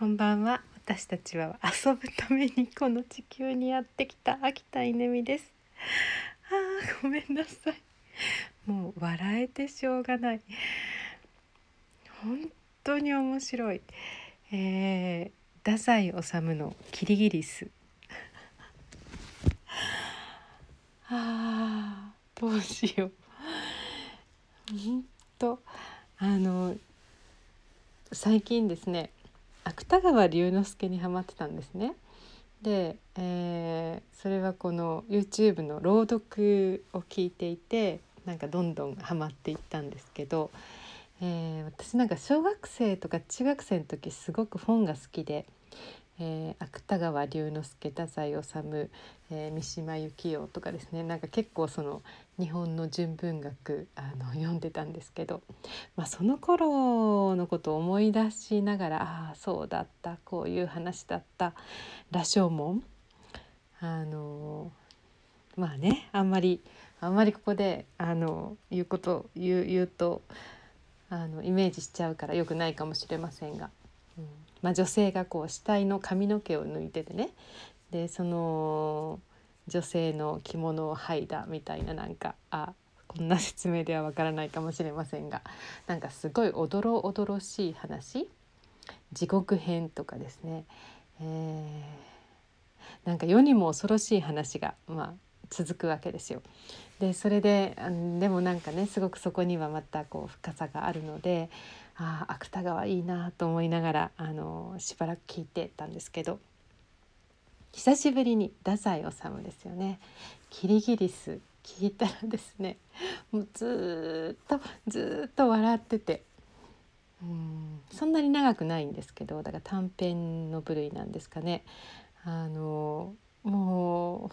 こんばんは。私たちは遊ぶためにこの地球にやってきた秋田稲美です。あーごめんなさい。もう笑えてしょうがない。本当に面白い、えー、太宰治のキリギリス。あーどうしよう。本当あの最近ですね芥川龍之介にハマってたんですね。で、えー、それはこの YouTube の朗読を聞いていてなんかどんどんハマっていったんですけど、えー、私なんか小学生とか中学生の時すごく本が好きでえー、芥川龍之介太宰治、えー、三島由紀夫とかですね。なんか結構その日本の純文学あの読んでたんですけど、まあ、その頃のことを思い出しながらああそうだったこういう話だった羅生門。あのまあねあんまりあんまりここであの言うこと言う言うとあのイメージしちゃうからよくないかもしれませんが。うん。まあ、女性がこう死体の髪の毛を抜いててね。でその女性の着物を剥いだみたいななんかあこんな説明ではわからないかもしれませんがなんかすごいおどろおどろしい話。地獄編とかですね、えー、なんか世にも恐ろしい話が、まあ、続くわけですよ。でそれででもなんかねすごくそこにはまたこう深さがあるのでああ芥川いいなと思いながらあのしばらく聞いてたんですけど久しぶりに太宰治ですよね「キリギリス」聞いたらですねもうずっとずっと笑っててうんそんなに長くないんですけどだから短編の部類なんですかね。あのもう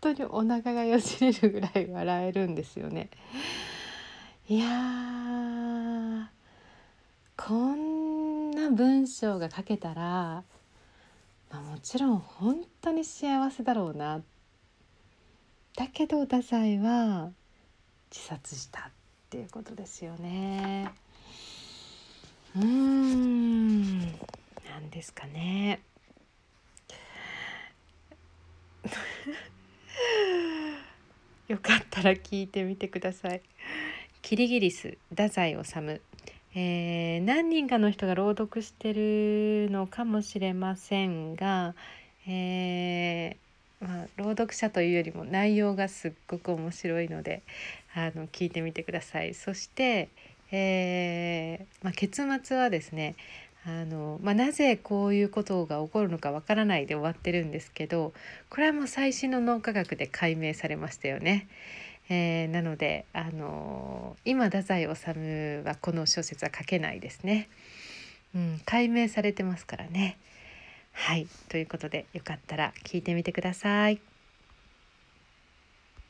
当にお腹がよじれるぐらい笑えるんですよね。いやこんな文章が書けたら、まあ、もちろん本当に幸せだろうなだけど太宰は自殺したっていうことですよね。うーん何ですかね。よかったら聞いてみてください。キリギリス太宰治えー、何人かの人が朗読してるのかもしれませんが、えー、まあ、朗読者というよりも内容がすっごく面白いのであの聞いてみてください。そして、えー、まあ、結末はですねあの、まあ、なぜこういうことが起こるのかわからないで終わってるんですけどこれはもう最新の脳科学で解明されましたよね。えー、なので、あのー、今太宰治はこの小説は書けないですね。うん、解明されてますからね。はいということでよかったら聞いてみてください。